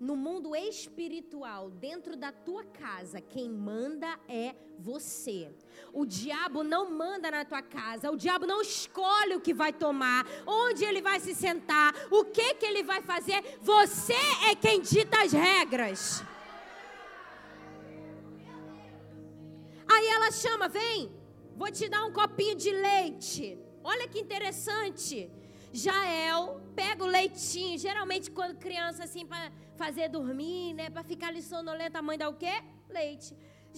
no mundo espiritual, dentro da tua casa, quem manda é você. O diabo não manda na tua casa, o diabo não escolhe o que vai tomar, onde ele vai se sentar, o que que ele vai fazer. Você é quem dita as regras. Aí ela chama, vem, vou te dar um copinho de leite. Olha que interessante. Jael pega o leitinho, geralmente quando criança assim para fazer dormir, né, para ficar ali sonolenta, a mãe dá o quê? Leite.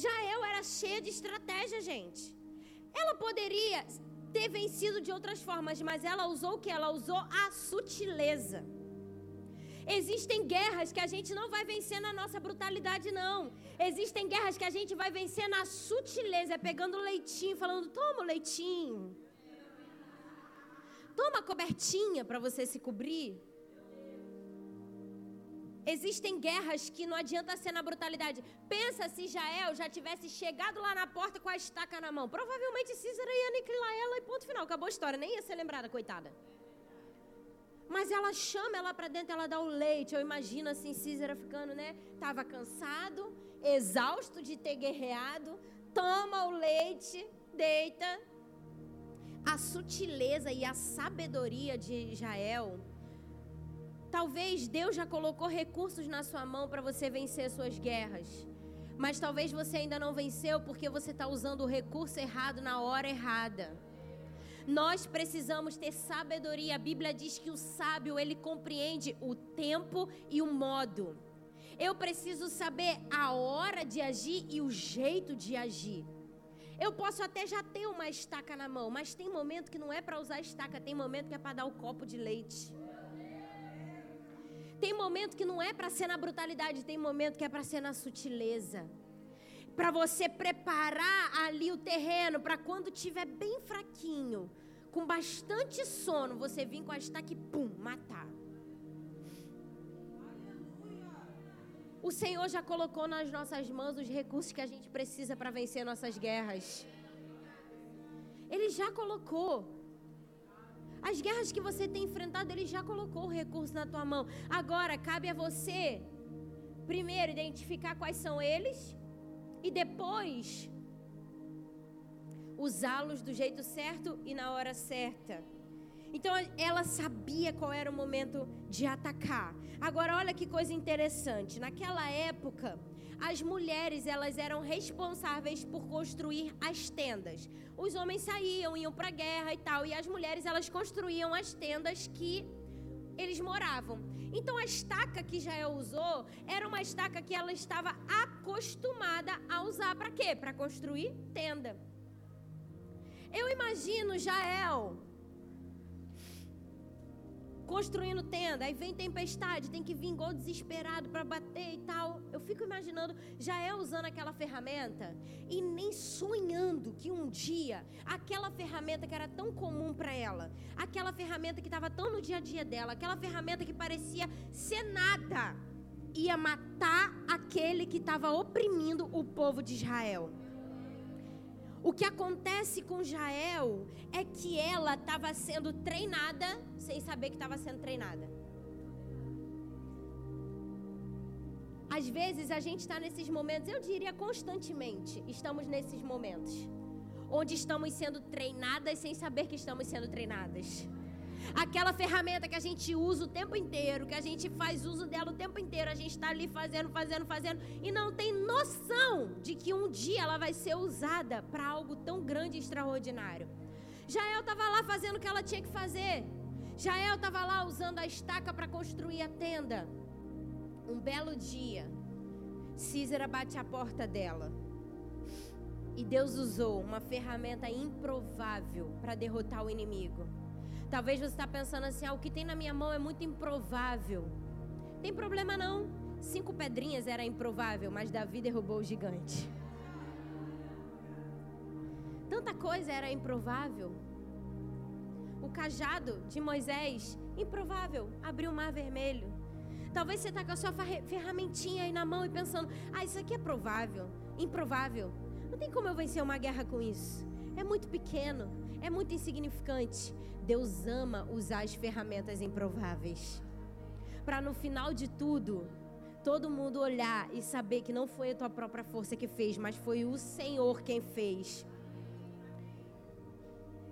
Jael era cheia de estratégia, gente. Ela poderia ter vencido de outras formas, mas ela usou o que? Ela usou a sutileza. Existem guerras que a gente não vai vencer na nossa brutalidade, não. Existem guerras que a gente vai vencer na sutileza, pegando leitinho, falando: toma o leitinho. Toma a cobertinha para você se cobrir. Existem guerras que não adianta ser na brutalidade. Pensa se Jael já tivesse chegado lá na porta com a estaca na mão. Provavelmente Císara ia aniquilar ela e ponto final. Acabou a história. Nem ia ser lembrada, coitada. Mas ela chama ela para dentro, ela dá o leite. Eu imagino assim, Císara ficando, né? Tava cansado, exausto de ter guerreado. Toma o leite, deita, a sutileza e a sabedoria de Israel. Talvez Deus já colocou recursos na sua mão para você vencer suas guerras. Mas talvez você ainda não venceu porque você está usando o recurso errado na hora errada. Nós precisamos ter sabedoria. A Bíblia diz que o sábio ele compreende o tempo e o modo. Eu preciso saber a hora de agir e o jeito de agir. Eu posso até já ter uma estaca na mão, mas tem momento que não é para usar estaca, tem momento que é para dar o copo de leite. Tem momento que não é para ser na brutalidade, tem momento que é para ser na sutileza. Para você preparar ali o terreno para quando tiver bem fraquinho, com bastante sono, você vir com a estaca e pum, matar. O Senhor já colocou nas nossas mãos os recursos que a gente precisa para vencer nossas guerras. Ele já colocou. As guerras que você tem enfrentado, Ele já colocou o recurso na tua mão. Agora, cabe a você, primeiro, identificar quais são eles e depois usá-los do jeito certo e na hora certa. Então ela sabia qual era o momento de atacar. Agora olha que coisa interessante. Naquela época, as mulheres elas eram responsáveis por construir as tendas. Os homens saíam, iam para a guerra e tal, e as mulheres elas construíam as tendas que eles moravam. Então a estaca que Jael usou era uma estaca que ela estava acostumada a usar para quê? Para construir tenda. Eu imagino Jael construindo tenda, aí vem tempestade, tem que vir igual desesperado para bater e tal. Eu fico imaginando já é usando aquela ferramenta e nem sonhando que um dia aquela ferramenta que era tão comum para ela, aquela ferramenta que estava tão no dia a dia dela, aquela ferramenta que parecia ser nada, ia matar aquele que estava oprimindo o povo de Israel. O que acontece com Jael é que ela estava sendo treinada sem saber que estava sendo treinada. Às vezes a gente está nesses momentos, eu diria constantemente, estamos nesses momentos, onde estamos sendo treinadas sem saber que estamos sendo treinadas. Aquela ferramenta que a gente usa o tempo inteiro, que a gente faz uso dela o tempo inteiro, a gente está ali fazendo, fazendo, fazendo, e não tem noção de que um dia ela vai ser usada para algo tão grande e extraordinário. Jael estava lá fazendo o que ela tinha que fazer. Jael estava lá usando a estaca para construir a tenda. Um belo dia, Císera bate a porta dela. E Deus usou uma ferramenta improvável para derrotar o inimigo. Talvez você está pensando assim: ah, o que tem na minha mão é muito improvável. Tem problema não. Cinco pedrinhas era improvável, mas Davi derrubou o gigante. Tanta coisa era improvável. o cajado de Moisés, improvável, abriu o mar vermelho. Talvez você está com a sua ferramentinha aí na mão e pensando: ah, isso aqui é provável, improvável. Não tem como eu vencer uma guerra com isso. É muito pequeno, é muito insignificante. Deus ama usar as ferramentas improváveis. Para no final de tudo, todo mundo olhar e saber que não foi a tua própria força que fez, mas foi o Senhor quem fez.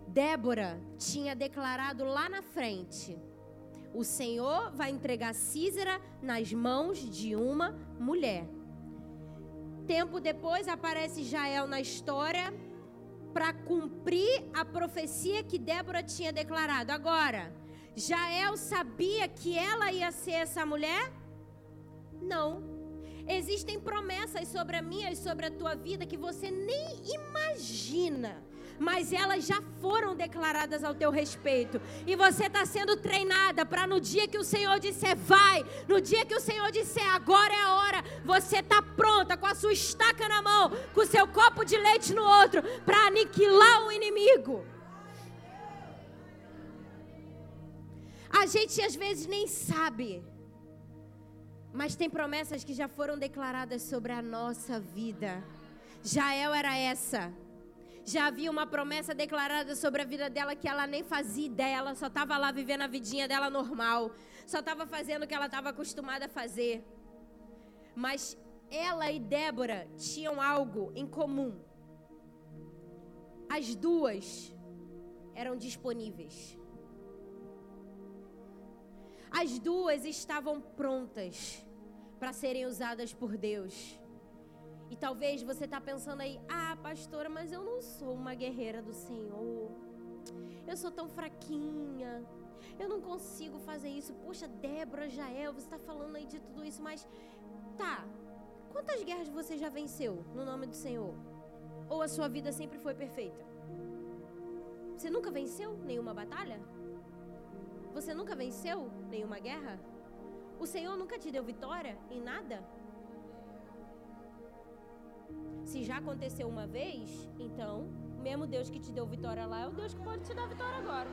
Débora tinha declarado lá na frente: o Senhor vai entregar Císera nas mãos de uma mulher. Tempo depois aparece Jael na história para cumprir a profecia que Débora tinha declarado. Agora, Jael sabia que ela ia ser essa mulher? Não. Existem promessas sobre a minha e sobre a tua vida que você nem imagina mas elas já foram declaradas ao teu respeito. E você está sendo treinada para no dia que o Senhor disser vai, no dia que o Senhor disser agora é a hora, você está pronta com a sua estaca na mão, com o seu copo de leite no outro, para aniquilar o inimigo. A gente às vezes nem sabe. Mas tem promessas que já foram declaradas sobre a nossa vida. Jael era essa. Já havia uma promessa declarada sobre a vida dela que ela nem fazia ideia, ela só estava lá vivendo a vidinha dela normal, só estava fazendo o que ela estava acostumada a fazer. Mas ela e Débora tinham algo em comum. As duas eram disponíveis. As duas estavam prontas para serem usadas por Deus. E talvez você está pensando aí, ah, pastora, mas eu não sou uma guerreira do Senhor. Eu sou tão fraquinha. Eu não consigo fazer isso. Poxa, Débora, Jael, você está falando aí de tudo isso, mas tá. Quantas guerras você já venceu no nome do Senhor? Ou a sua vida sempre foi perfeita? Você nunca venceu nenhuma batalha? Você nunca venceu nenhuma guerra? O Senhor nunca te deu vitória em nada? Se já aconteceu uma vez, então, o mesmo Deus que te deu vitória lá é o Deus que pode te dar vitória agora.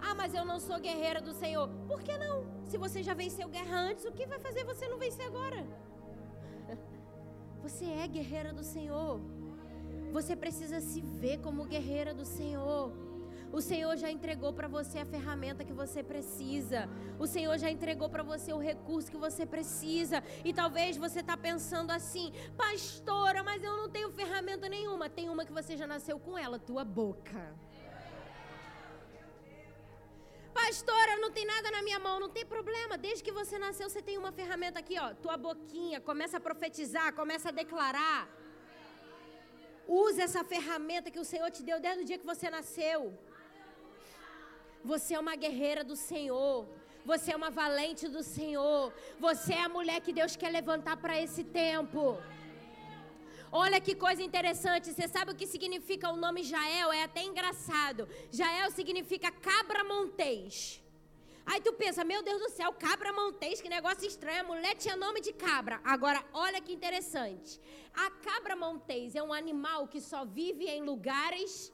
Ah, mas eu não sou guerreira do Senhor. Por que não? Se você já venceu guerra antes, o que vai fazer você não vencer agora? Você é guerreira do Senhor. Você precisa se ver como guerreira do Senhor. O Senhor já entregou para você a ferramenta que você precisa. O Senhor já entregou para você o recurso que você precisa. E talvez você está pensando assim, pastora, mas eu não tenho ferramenta nenhuma. Tem uma que você já nasceu com ela, tua boca. Pastora, não tem nada na minha mão, não tem problema. Desde que você nasceu, você tem uma ferramenta aqui, ó, tua boquinha. Começa a profetizar, começa a declarar. Use essa ferramenta que o Senhor te deu desde o dia que você nasceu. Você é uma guerreira do Senhor. Você é uma valente do Senhor. Você é a mulher que Deus quer levantar para esse tempo. Olha que coisa interessante. Você sabe o que significa o nome Jael? É até engraçado. Jael significa cabra montês. Aí tu pensa, meu Deus do céu, cabra montês, que negócio estranho. A mulher tinha nome de cabra. Agora, olha que interessante. A cabra montês é um animal que só vive em lugares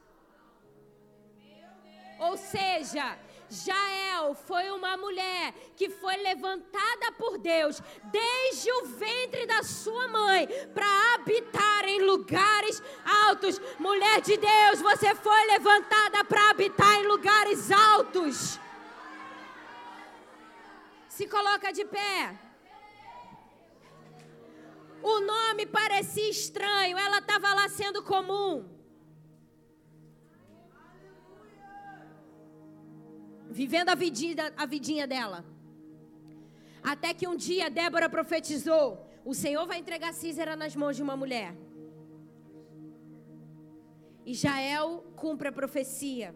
ou seja, Jael foi uma mulher que foi levantada por Deus desde o ventre da sua mãe para habitar em lugares altos. Mulher de Deus, você foi levantada para habitar em lugares altos. Se coloca de pé. O nome parecia estranho, ela estava lá sendo comum. Vivendo a vidinha, a vidinha dela. Até que um dia Débora profetizou: o Senhor vai entregar Císera nas mãos de uma mulher. E Jael cumpre a profecia.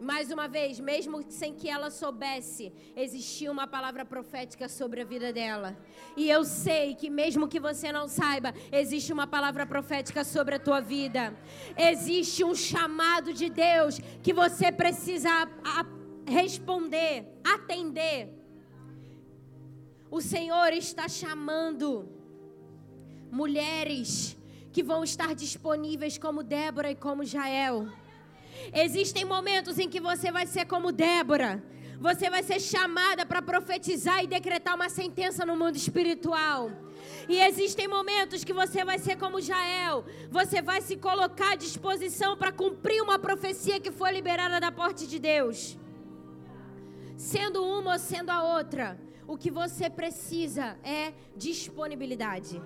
Mais uma vez, mesmo sem que ela soubesse, existia uma palavra profética sobre a vida dela. E eu sei que, mesmo que você não saiba, existe uma palavra profética sobre a tua vida. Existe um chamado de Deus que você precisa responder, atender. O Senhor está chamando mulheres que vão estar disponíveis como Débora e como Jael Existem momentos em que você vai ser como Débora. Você vai ser chamada para profetizar e decretar uma sentença no mundo espiritual. E existem momentos que você vai ser como Jael. Você vai se colocar à disposição para cumprir uma profecia que foi liberada da porta de Deus. Sendo uma ou sendo a outra, o que você precisa é disponibilidade.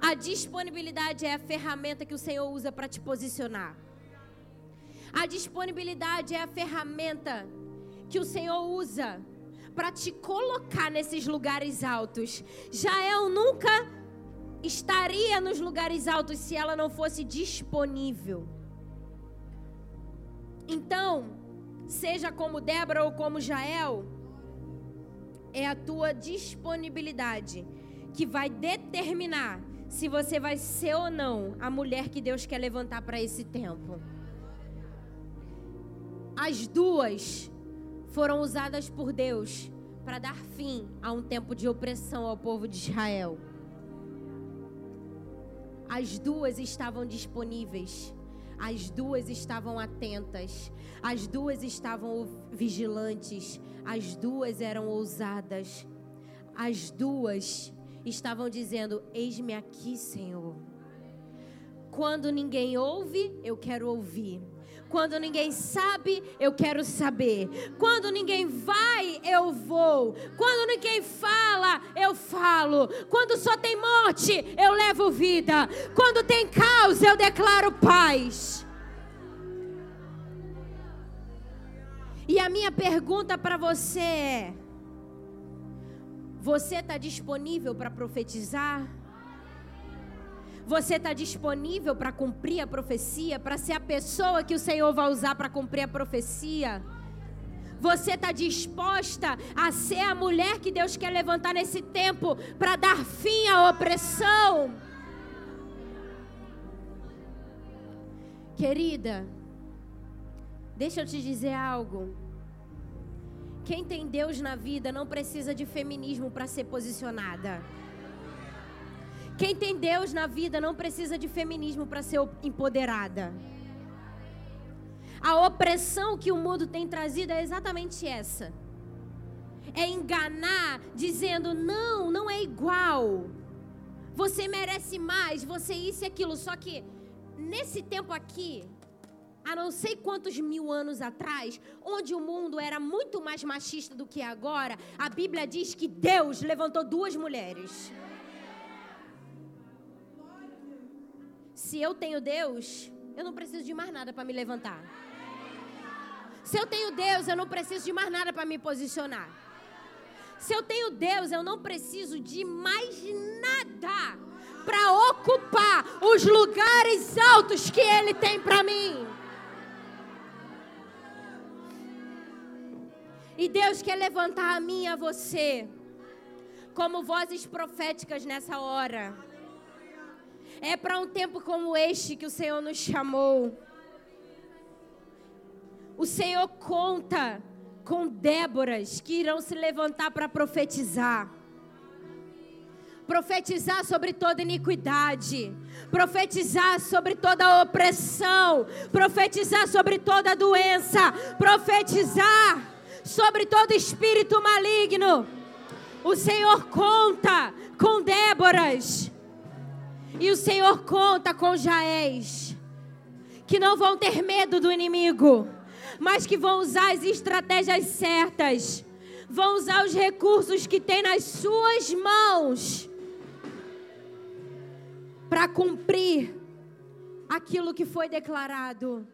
A disponibilidade é a ferramenta que o Senhor usa para te posicionar. A disponibilidade é a ferramenta que o Senhor usa para te colocar nesses lugares altos. Jael nunca estaria nos lugares altos se ela não fosse disponível. Então, seja como Débora ou como Jael, é a tua disponibilidade que vai determinar se você vai ser ou não a mulher que Deus quer levantar para esse tempo. As duas foram usadas por Deus para dar fim a um tempo de opressão ao povo de Israel. As duas estavam disponíveis, as duas estavam atentas, as duas estavam vigilantes, as duas eram ousadas, as duas estavam dizendo: Eis-me aqui, Senhor. Quando ninguém ouve, eu quero ouvir. Quando ninguém sabe, eu quero saber. Quando ninguém vai, eu vou. Quando ninguém fala, eu falo. Quando só tem morte, eu levo vida. Quando tem caos, eu declaro paz. E a minha pergunta para você é: você está disponível para profetizar? Você está disponível para cumprir a profecia, para ser a pessoa que o Senhor vai usar para cumprir a profecia? Você está disposta a ser a mulher que Deus quer levantar nesse tempo para dar fim à opressão? Querida, deixa eu te dizer algo. Quem tem Deus na vida não precisa de feminismo para ser posicionada. Quem tem Deus na vida não precisa de feminismo para ser empoderada. A opressão que o mundo tem trazido é exatamente essa. É enganar dizendo: não, não é igual. Você merece mais, você isso e aquilo. Só que nesse tempo aqui, há não sei quantos mil anos atrás, onde o mundo era muito mais machista do que agora, a Bíblia diz que Deus levantou duas mulheres. Se eu tenho Deus, eu não preciso de mais nada para me levantar. Se eu tenho Deus, eu não preciso de mais nada para me posicionar. Se eu tenho Deus, eu não preciso de mais nada para ocupar os lugares altos que Ele tem para mim. E Deus quer levantar a mim e a você como vozes proféticas nessa hora. É para um tempo como este que o Senhor nos chamou. O Senhor conta com Déboras que irão se levantar para profetizar. Profetizar sobre toda iniquidade, profetizar sobre toda opressão, profetizar sobre toda doença, profetizar sobre todo espírito maligno. O Senhor conta com Déboras e o Senhor conta com Jaés, que não vão ter medo do inimigo, mas que vão usar as estratégias certas, vão usar os recursos que tem nas suas mãos para cumprir aquilo que foi declarado.